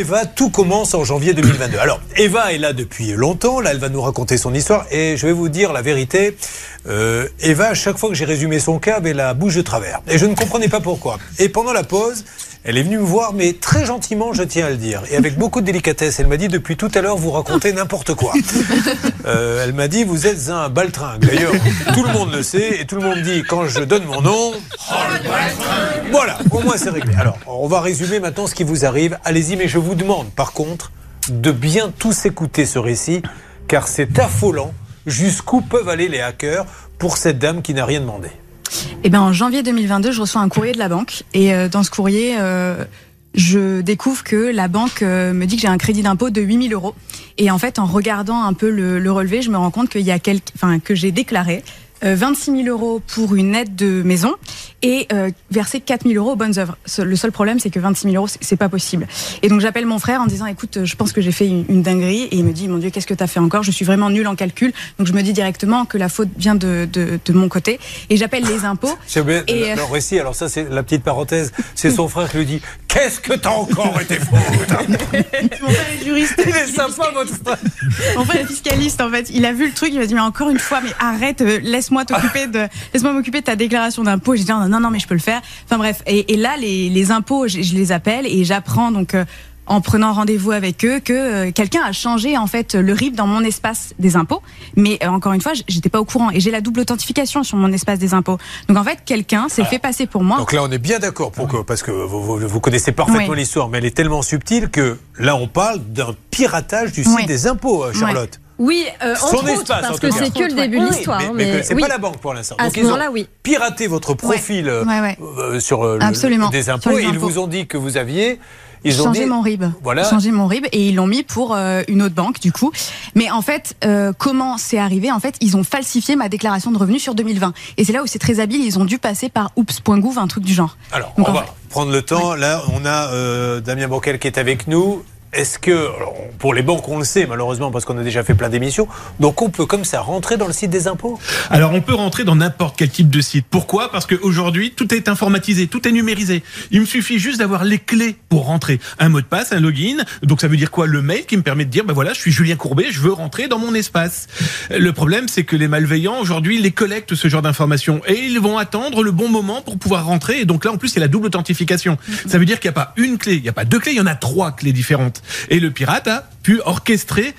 Eva, tout commence en janvier 2022. Alors, Eva est là depuis longtemps. Là, elle va nous raconter son histoire. Et je vais vous dire la vérité. Euh, Eva, à chaque fois que j'ai résumé son cas, avait la bouche de travers. Et je ne comprenais pas pourquoi. Et pendant la pause, elle est venue me voir, mais très gentiment, je tiens à le dire, et avec beaucoup de délicatesse. Elle m'a dit depuis tout à l'heure, vous racontez n'importe quoi. Euh, elle m'a dit, vous êtes un baltringue. D'ailleurs, tout le monde le sait, et tout le monde dit, quand je donne mon nom, voilà, au moins c'est réglé. Alors, on va résumer maintenant ce qui vous arrive. Allez-y, mais je vous demande, par contre, de bien tous écouter ce récit, car c'est affolant jusqu'où peuvent aller les hackers pour cette dame qui n'a rien demandé. Eh ben, en janvier 2022, je reçois un courrier de la banque. Et euh, dans ce courrier, euh, je découvre que la banque euh, me dit que j'ai un crédit d'impôt de 8000 euros. Et en fait, en regardant un peu le, le relevé, je me rends compte qu'il y a quelque, enfin, que j'ai déclaré 26 000 euros pour une aide de maison et euh, verser 4 000 euros aux bonnes œuvres. Le seul problème, c'est que 26 000 euros, c'est pas possible. Et donc j'appelle mon frère en disant, écoute, je pense que j'ai fait une, une, dinguerie. Et il me dit, mon Dieu, qu'est-ce que tu as fait encore? Je suis vraiment nul en calcul. Donc je me dis directement que la faute vient de, de, de mon côté. Et j'appppelle les impôts. Et alors, ici, alors ça, c'est la petite parenthèse. C'est son frère qui lui dit, qu'est-ce que t'as encore été faute frère est juriste. Il est sympa, votre est fiscaliste, en fait. Il a vu le truc, il m'a dit, mais encore une fois, mais arrête, laisse-moi t'occuper de, laisse-moi m'occuper de ta déclaration d'impôt. J'ai dit, non, non, mais je peux le faire. Enfin bref, et, et là, les, les impôts, je, je, les appelle et j'apprends donc. Euh, en prenant rendez-vous avec eux que euh, quelqu'un a changé en fait le RIB dans mon espace des impôts mais euh, encore une fois j'étais pas au courant et j'ai la double authentification sur mon espace des impôts donc en fait quelqu'un s'est fait passer pour moi donc là on est bien d'accord pour que parce que vous, vous, vous connaissez parfaitement oui. l'histoire mais elle est tellement subtile que là on parle d'un piratage du site oui. des impôts Charlotte oui, euh, entre Son autres, espace, parce que c'est que le début de l'histoire. Oui, mais, mais, mais c'est oui. pas la banque pour l'instant. Donc ce moment-là, oui. Piraté votre profil ouais. Ouais, euh, sur euh, le, des impôts et ils vous ont dit que vous aviez ils ont changé mon RIB. Voilà. Changé mon RIB et ils l'ont mis pour euh, une autre banque du coup. Mais en fait, euh, comment c'est arrivé? En fait, ils ont falsifié ma déclaration de revenus sur 2020. Et c'est là où c'est très habile. Ils ont dû passer par oops.gouv, un truc du genre. Alors, Donc, on va fait... prendre le temps. Là, on a euh, Damien Bourquel qui est avec nous. Est-ce que, alors, pour les banques, on le sait malheureusement parce qu'on a déjà fait plein d'émissions, donc on peut comme ça rentrer dans le site des impôts? Alors on peut rentrer dans n'importe quel type de site. Pourquoi? Parce qu'aujourd'hui, tout est informatisé, tout est numérisé. Il me suffit juste d'avoir les clés pour rentrer. Un mot de passe, un login, donc ça veut dire quoi? Le mail qui me permet de dire, ben voilà, je suis Julien Courbet, je veux rentrer dans mon espace. Le problème, c'est que les malveillants, aujourd'hui, les collectent ce genre d'informations et ils vont attendre le bon moment pour pouvoir rentrer. Et donc là, en plus, c'est la double authentification. Ça veut dire qu'il n'y a pas une clé, il n'y a pas deux clés, il y en a trois clés différentes. Et le pirate a pu orchestrer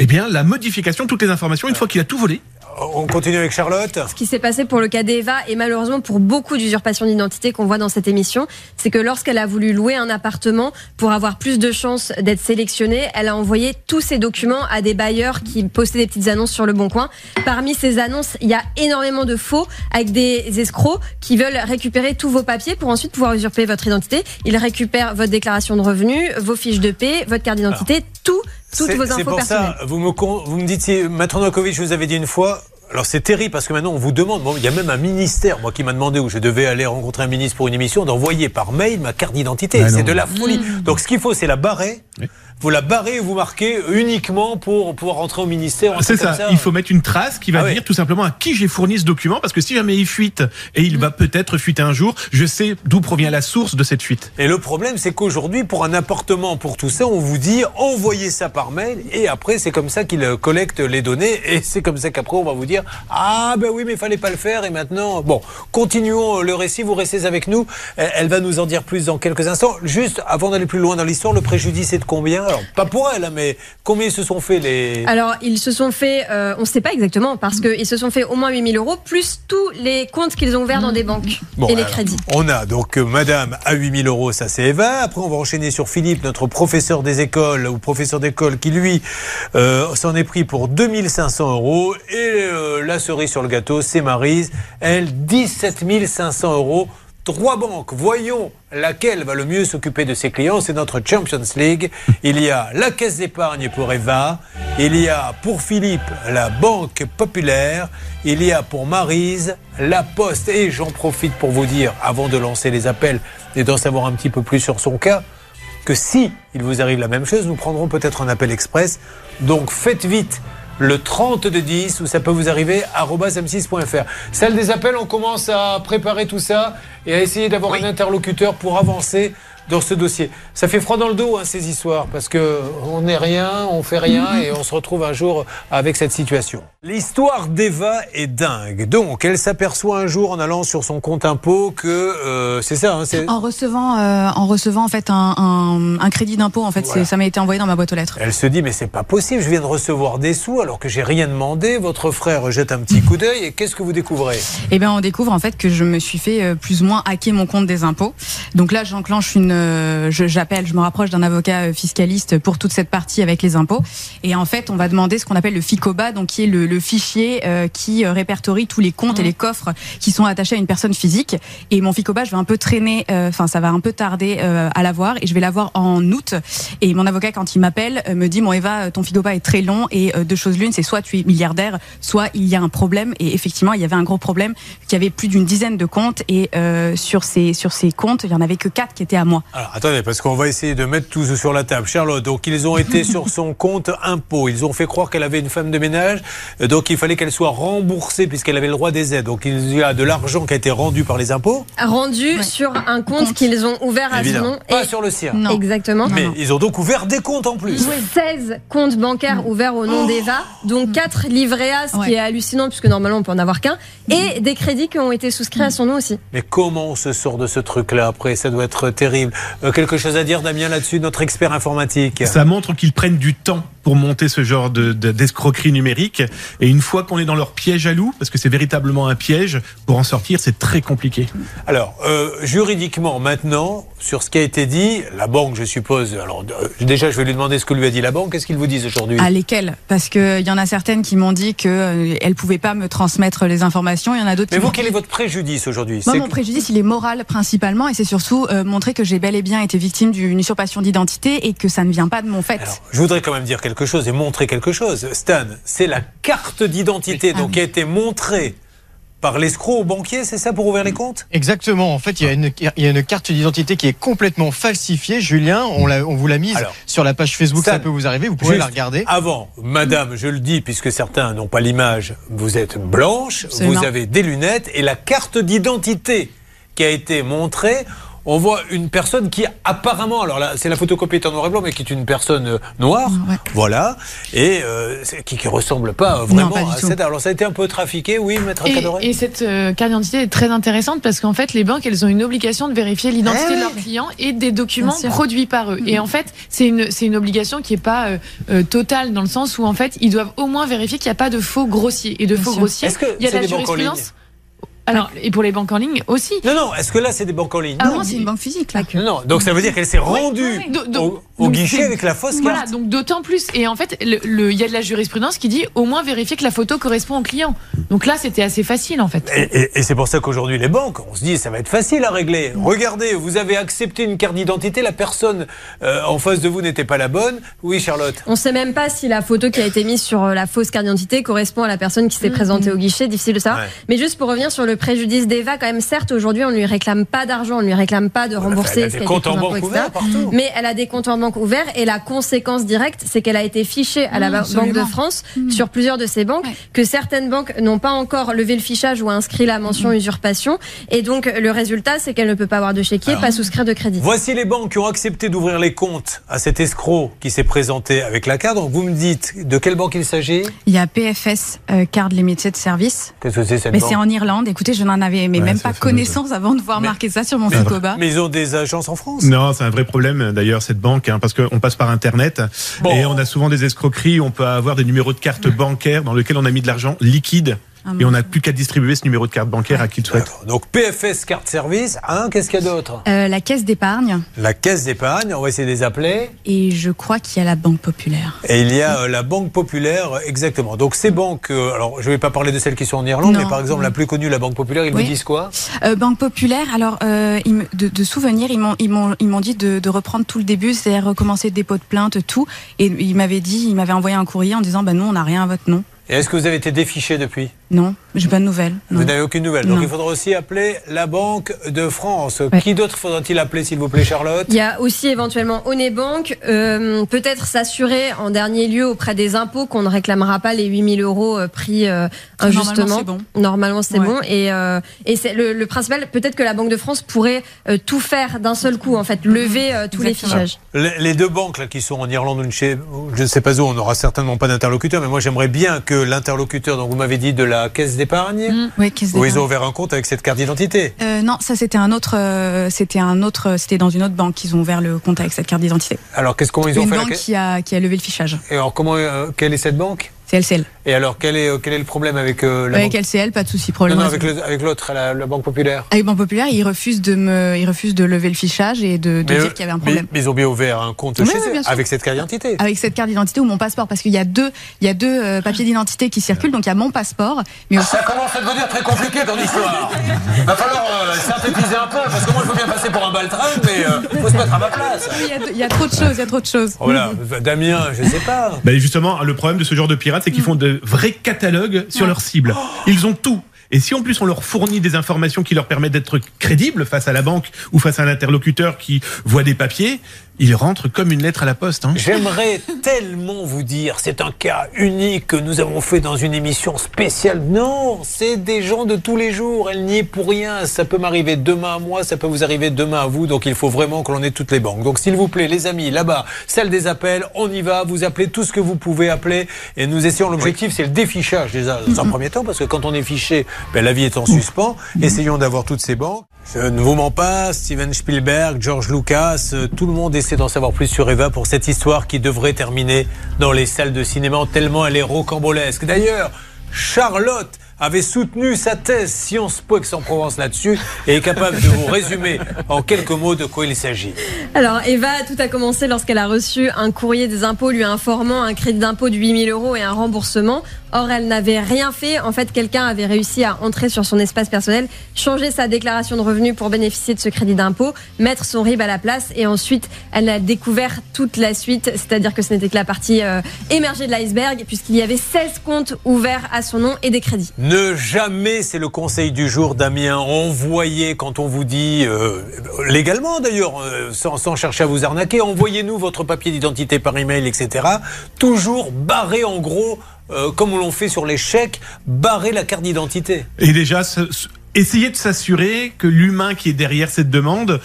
eh bien, la modification de toutes les informations une fois qu'il a tout volé. On continue avec Charlotte. Ce qui s'est passé pour le cas d'Eva et malheureusement pour beaucoup d'usurpations d'identité qu'on voit dans cette émission, c'est que lorsqu'elle a voulu louer un appartement pour avoir plus de chances d'être sélectionnée, elle a envoyé tous ses documents à des bailleurs qui postaient des petites annonces sur le Bon Coin. Parmi ces annonces, il y a énormément de faux avec des escrocs qui veulent récupérer tous vos papiers pour ensuite pouvoir usurper votre identité. Ils récupèrent votre déclaration de revenus, vos fiches de paie, votre carte d'identité, tout toutes vos infos pour personnelles. Ça, vous me, vous me dites, Maître Novakovic, je vous avais dit une fois, alors c'est terrible parce que maintenant on vous demande, bon, il y a même un ministère, moi qui m'a demandé où je devais aller rencontrer un ministre pour une émission, d'envoyer par mail ma carte d'identité. C'est de la folie. Mmh. Donc ce qu'il faut, c'est la barrer. Oui. Vous la barrez vous marquez uniquement pour pouvoir rentrer au ministère. C'est ça. ça. Il faut mettre une trace qui va ah dire oui. tout simplement à qui j'ai fourni ce document parce que si jamais il fuite et il mmh. va peut-être fuiter un jour, je sais d'où provient la source de cette fuite. Et le problème, c'est qu'aujourd'hui, pour un appartement, pour tout ça, on vous dit envoyez ça par mail et après c'est comme ça qu'il collecte les données et c'est comme ça qu'après on va vous dire ah ben oui mais il fallait pas le faire et maintenant bon continuons le récit vous restez avec nous elle va nous en dire plus dans quelques instants juste avant d'aller plus loin dans l'histoire le préjudice est de combien? Alors pas pour elle mais combien ils se sont fait les alors ils se sont fait euh, on ne sait pas exactement parce qu'ils se sont fait au moins 8000 euros plus tous les comptes qu'ils ont ouverts dans des banques bon, et les crédits on a donc euh, madame à 8000 euros ça c'est Eva après on va enchaîner sur Philippe notre professeur des écoles ou professeur d'école qui lui euh, s'en est pris pour 2500 euros et la cerise sur le gâteau, c'est Marise. Elle, 17 500 euros. Trois banques. Voyons laquelle va le mieux s'occuper de ses clients. C'est notre Champions League. Il y a la caisse d'épargne pour Eva. Il y a pour Philippe la Banque Populaire. Il y a pour Marise la Poste. Et j'en profite pour vous dire, avant de lancer les appels et d'en savoir un petit peu plus sur son cas, que si il vous arrive la même chose, nous prendrons peut-être un appel express. Donc faites vite le 30 de 10 où ça peut vous arriver m6.fr. Celle des appels, on commence à préparer tout ça et à essayer d'avoir oui. un interlocuteur pour avancer dans ce dossier. Ça fait froid dans le dos, hein, ces histoires, parce que on n'est rien, on fait rien, et on se retrouve un jour avec cette situation. L'histoire d'Eva est dingue. Donc, elle s'aperçoit un jour en allant sur son compte impôt que euh, c'est ça. Hein, c'est- En recevant, euh, en recevant en fait un, un- un crédit d'impôt, en fait, Voilà. ça m'a été envoyé dans ma boîte aux lettres. Elle se dit mais c'est pas possible, je viens de recevoir des sous alors que j'ai rien demandé. Votre frère jette un petit coup d'œil et qu'est-ce que vous découvrez? Eh bien, on découvre en fait que je me suis fait euh, plus ou moins hacker mon compte des impôts. Donc là, j'enclenche une, euh, j'appelle, je me rapproche d'un avocat euh, fiscaliste pour toute cette partie avec les impôts. Et en fait, on va demander ce qu'on appelle le FICOBA, donc qui est le, le fichier euh, qui euh, répertorie tous les comptes et les coffres qui sont attachés à une personne physique. Et mon FICOBA, je vais un peu traîner, euh, enfin, ça va un peu tarder euh, à l'avoir, et je vais l'avoir en août. Et mon avocat, quand il m'appelle, me dit, bon Eva, ton FICOBA est très long, et deux choses l'une, c'est soit tu es milliardaire, soit il y a un problème. Et effectivement, il y avait un gros problème, qu'il y avait plus d'une dizaine de comptes, et euh, sur ces sur ces comptes, il y en avait que quatre qui étaient à moi. Alors attendez, parce qu'on va essayer de mettre tout sur la table. Charlotte, donc ils ont été sur son compte impôt. Ils ont fait croire qu'elle avait une femme de ménage, euh, donc il fallait qu'elle soit remboursée puisqu'elle avait le droit des aides. Donc il y a de l'argent qui a été rendu par les impôts. Rendu Ouais. sur un compte, Compte. qu'ils ont ouvert à son nom. Pas Et- sur le sien. Non. Exactement. Mais non. ils ont donc ouvert des comptes en plus. 16 comptes bancaires ouverts au nom d'Eva, dont 4 livrets A, ce qui est hallucinant puisque normalement on peut en avoir qu'un, et des crédits qui ont été souscrits à son nom aussi. Mais comment on se sort de ce truc-là après? Ça doit être terrible. Euh, quelque chose à dire, Damien, là-dessus, notre expert informatique? Ça montre qu'ils prennent du temps pour monter ce genre de- de- d'escroquerie numérique. Et une fois qu'on est dans leur piège à loup, parce que c'est véritablement un piège, pour en sortir, c'est très compliqué. Alors, euh, juridiquement, maintenant, sur ce qui a été dit, la banque, je suppose. Alors, euh, déjà, je vais lui demander ce que lui a dit la banque. Qu'est-ce qu'ils vous disent aujourd'hui? À lesquelles? Parce que il y en a certaines qui m'ont dit que euh, elles pouvaient pas me transmettre les informations. Il y en a d'autres Mais vous, quel est votre préjudice aujourd'hui? Moi, mon préjudice, il est moral principalement, et c'est surtout euh, montrer que j'ai bel et bien été victime d'une usurpation d'identité et que ça ne vient pas de mon fait. Alors, je voudrais quand même dire quelque chose et montrer quelque chose. Stan, c'est la carte d'identité Oui. donc Ah qui a été montrée par l'escroc au banquier, c'est ça pour ouvrir les comptes? Exactement. En fait, il y a une, il y a une carte d'identité qui est complètement falsifiée. Julien, on, l'a- on vous l'a mise Alors, sur la page Facebook, Stan, ça peut vous arriver, vous pouvez la regarder. Avant, madame, je le dis puisque certains n'ont pas l'image, vous êtes blanche, Absolument. vous avez des lunettes et la carte d'identité qui a été montrée. On voit une personne qui apparemment, alors là, c'est la photocopie est en noir et blanc, mais qui est une personne euh, noire, Ouais. voilà, et euh, qui, qui ressemble pas euh, vraiment pas à tout. cette. Alors ça a été un peu trafiqué, oui, maître Et, et cette euh, carte d'identité est très intéressante parce qu'en fait, les banques, elles ont une obligation de vérifier l'identité Ah de leurs clients et des documents produits par eux. Et en fait, c'est une, c'est une obligation qui est pas euh, euh, totale dans le sens où en fait, ils doivent au moins vérifier qu'il n'y a pas de faux grossiers. Et de Bien faux sûr. grossiers, Est-ce que il y a c'est la jurisprudence. Alors, et pour les banques en ligne aussi. Non, non, est-ce que là c'est des banques en ligne Ah non. non, c'est une banque physique là. non, non, donc ça veut dire qu'elle s'est rendue au, guichet avec la fausse Voilà, carte. donc d'autant plus. Et en fait, le- le- il y a de la jurisprudence qui dit au moins vérifier que la photo correspond au client. Donc là, c'était assez facile en fait. Et, et- et c'est pour ça qu'aujourd'hui, les banques, on se dit, ça va être facile à régler. Regardez, vous avez accepté une carte d'identité, la personne euh, en face de vous n'était pas la bonne. Oui, Charlotte. On sait même pas si la photo qui a été mise sur euh, la fausse carte d'identité correspond à la personne qui s'est présentée au guichet, difficile de savoir. Ouais. Mais juste pour revenir sur le préjudice d'Eva, quand même, certes, aujourd'hui, on ne lui réclame pas d'argent, on ne lui réclame pas de rembourser Elle a des comptes en banque ouverts. Mais elle a des comptes en banque ouverts et la conséquence directe, c'est qu'elle a été fichée à la Mmh, Banque de. France sur plusieurs de ses banques, Ouais. que certaines banques n'ont pas encore levé le fichage ou inscrit la mention usurpation. Et donc, le résultat, c'est qu'elle ne peut pas avoir de chéquier, Alors, pas souscrire de crédit. Voici les banques qui ont accepté d'ouvrir les comptes à cet escroc qui s'est présenté avec la carte. Donc vous me dites de quelle banque il s'agit? Il y a PFS, euh, Card Limited Service. Qu'est-ce que c'est cette Mais banque? c'est en Irlande. Écoutez, je n'en avais mais Ouais, même pas connaissance avant de voir Mais- marquer ça sur mon mais- Ficoba. Mais ils ont des agences en France? Non, c'est un vrai problème d'ailleurs cette banque, hein, parce qu'on passe par Internet Bon. et on a souvent des escroqueries. On peut avoir des numéros de carte bancaire dans lesquels on a mis de l'argent liquide et on n'a plus qu'à distribuer ce numéro de carte bancaire à qui le souhaite. Donc PFS carte service. Hein, Qu'est-ce qu'il y a d'autre? Euh, la caisse d'épargne La caisse d'épargne. On va essayer de les appeler. et je crois qu'il y a la Banque Populaire. Et il y a euh, la Banque Populaire, exactement. Donc ces banques, euh, alors je ne vais pas parler de celles qui sont en Irlande, Non. mais par exemple la plus connue, la Banque Populaire, ils Oui. vous disent quoi? Euh, Banque Populaire, alors euh, me- de, de souvenirs, ils m'ont ils m'ont ils m'ont dit de, de reprendre tout le début, c'est-à-dire recommencer le dépôt de plainte, tout. Et ils m'avaient dit, ils m'avaient envoyé un courrier en disant, bah nous on n'a rien à votre nom. Et est-ce que vous avez été défiché depuis? Non, j'ai pas de nouvelles. non. Vous n'avez aucune nouvelle. Donc Non. il faudra aussi appeler la Banque de France. Ouais. Qui d'autre faudra-t-il appeler, s'il vous plaît, Charlotte? Il y a aussi éventuellement Onebank, euh, peut-être s'assurer en dernier lieu auprès des impôts qu'on ne réclamera pas les 8000 euros euh, pris euh, injustement. Normalement, c'est bon. Normalement, c'est Ouais. bon. Et, euh, et c'est le, le principal, peut-être que la Banque de France pourrait euh, tout faire d'un seul coup, en fait, lever euh, tous les fichages. Les les deux banques là, qui sont en Irlande ou une chez- je ne sais pas où, on n'aura certainement pas d'interlocuteur, mais moi j'aimerais bien que l'interlocuteur, donc vous m'avez dit de la caisse d'épargne, Oui, caisse où ils ont ouvert un compte avec cette carte d'identité. Euh, non, ça c'était un autre, euh, c'était un autre, c'était dans une autre banque qu'ils ont ouvert le compte avec cette carte d'identité. Alors qu'est-ce comment ils ont Une fait la banque caisse qui a qui a levé le fichage. Et alors comment, euh, quelle est cette banque C'est LCL. Et alors quel est, euh, quel est le problème avec euh, la Avec banque LCL, pas de souci, Non, problème. non, avec le- avec l'autre, la, la Banque Populaire. Avec Banque Populaire, ils refusent de me, ils refusent de lever le fichage et de, de Mais, dire qu'il y avait un mais- problème. mais ils ont bien ouvert un compte Oui, chez oui, avec cette carte d'identité. Avec cette carte d'identité ou mon passeport, parce qu'il y a deux, il y a deux euh, papiers d'identité qui circulent, donc il y a mon passeport, mais aussi Ça commence à devenir très compliqué ton histoire. Va falloir euh, synthétiser un peu, parce que moi je veux bien passer pour un baltringue, mais il faut se mettre à ma place. il y, a, il y a trop de choses, il y a trop de choses. Voilà, Damien, je sais pas. Ben justement, le problème de ce genre de c'est qu'ils font de vrais catalogues sur leurs cibles. Ils ont tout. Et si en plus on leur fournit des informations qui leur permettent d'être crédibles face à la banque ou face à un interlocuteur qui voit des papiers, ils rentrent comme une lettre à la poste. Hein. J'aimerais tellement vous dire, c'est un cas unique que nous avons fait dans une émission spéciale. Non, c'est des gens de tous les jours. Elle n'y est pour rien. Ça peut m'arriver demain à moi, ça peut vous arriver demain à vous. Donc il faut vraiment que l'on ait toutes les banques. Donc s'il vous plaît, les amis, là-bas, celle des appels, on y va. Vous appelez tout ce que vous pouvez appeler et nous essayons. L'objectif, c'est le défichage déjà dans un premier temps, parce que quand on est fiché, ben, la vie est en suspens. Essayons d'avoir toutes ces banques. Je ne vous mens pas, Steven Spielberg, George Lucas, euh, tout le monde essaie d'en savoir plus sur Eva pour cette histoire qui devrait terminer dans les salles de cinéma tellement elle est rocambolesque. D'ailleurs, Charlotte avait soutenu sa thèse Sciences Po Aix-en-Provence là-dessus et est capable de vous résumer en quelques mots de quoi il s'agit. Alors, Eva, tout a commencé lorsqu'elle a reçu un courrier des impôts lui informant un crédit d'impôt de 8000 euros et un remboursement. Or, elle n'avait rien fait. En fait, quelqu'un avait réussi à entrer sur son espace personnel, changer sa déclaration de revenus pour bénéficier de ce crédit d'impôt, mettre son RIB à la place et ensuite, elle a découvert toute la suite. C'est-à-dire que ce n'était que la partie euh, émergée de l'iceberg puisqu'il y avait 16 comptes ouverts à son nom et des crédits. Ne jamais, c'est le conseil du jour, Damien, envoyez quand on vous dit, euh, légalement d'ailleurs, euh, sans, chercher à vous arnaquer, envoyez-nous votre papier d'identité par email, etc. Toujours barré en gros, euh, comme on l'on fait sur les chèques, barrer la carte d'identité. Et déjà, essayer de s'assurer que l'humain qui est derrière cette demande,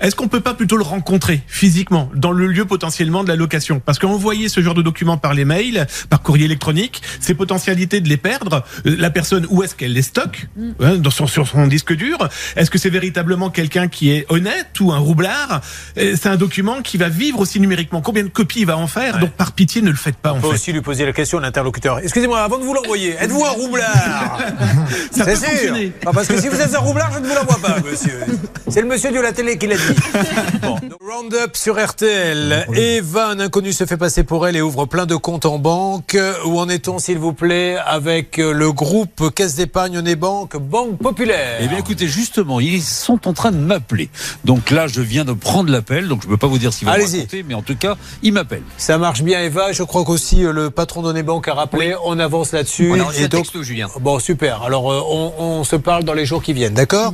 est-ce qu'on peut pas plutôt le rencontrer physiquement dans le lieu potentiellement de la location? Parce qu'envoyer ce genre de documents par les mails, par courrier électronique, c'est potentialité de les perdre. Euh, La personne, où est-ce qu'elle les stocke? Hein, dans son, sur son disque dur? Est-ce que c'est véritablement quelqu'un qui est honnête ou un roublard? Euh, C'est un document qui va vivre aussi numériquement. Combien de copies il va en faire? Ouais. Donc par pitié, ne le faites pas en On peut fait. aussi lui poser la question à l'interlocuteur. Excusez-moi, avant de vous l'envoyer, êtes-vous un roublard? Ça peut C'est sûr. Ah, parce que si vous êtes un roublard, je ne vous l'envoie pas, monsieur. C'est le monsieur de la télé qui l'a dit. Bon. Roundup sur RTL. Eva, un inconnu se fait passer pour elle et ouvre plein de comptes en banque. Où en est-on, s'il vous plaît, avec le groupe Caisse d'épargne et Banque, Banque Populaire? Eh bien, écoutez, justement, ils sont en train de m'appeler. Donc là, je viens de prendre l'appel, donc je ne peux pas vous dire qu'ils vont raconter, mais en tout cas, ils m'appellent. Ça marche bien, Eva. Je crois qu'aussi euh, le patron d'Onebank a rappelé. On avance là-dessus. On a reçu Et donc- texto, Julien. Bon, super. Alors, euh, on, on se parle dans les jours qui viennent, d'accord?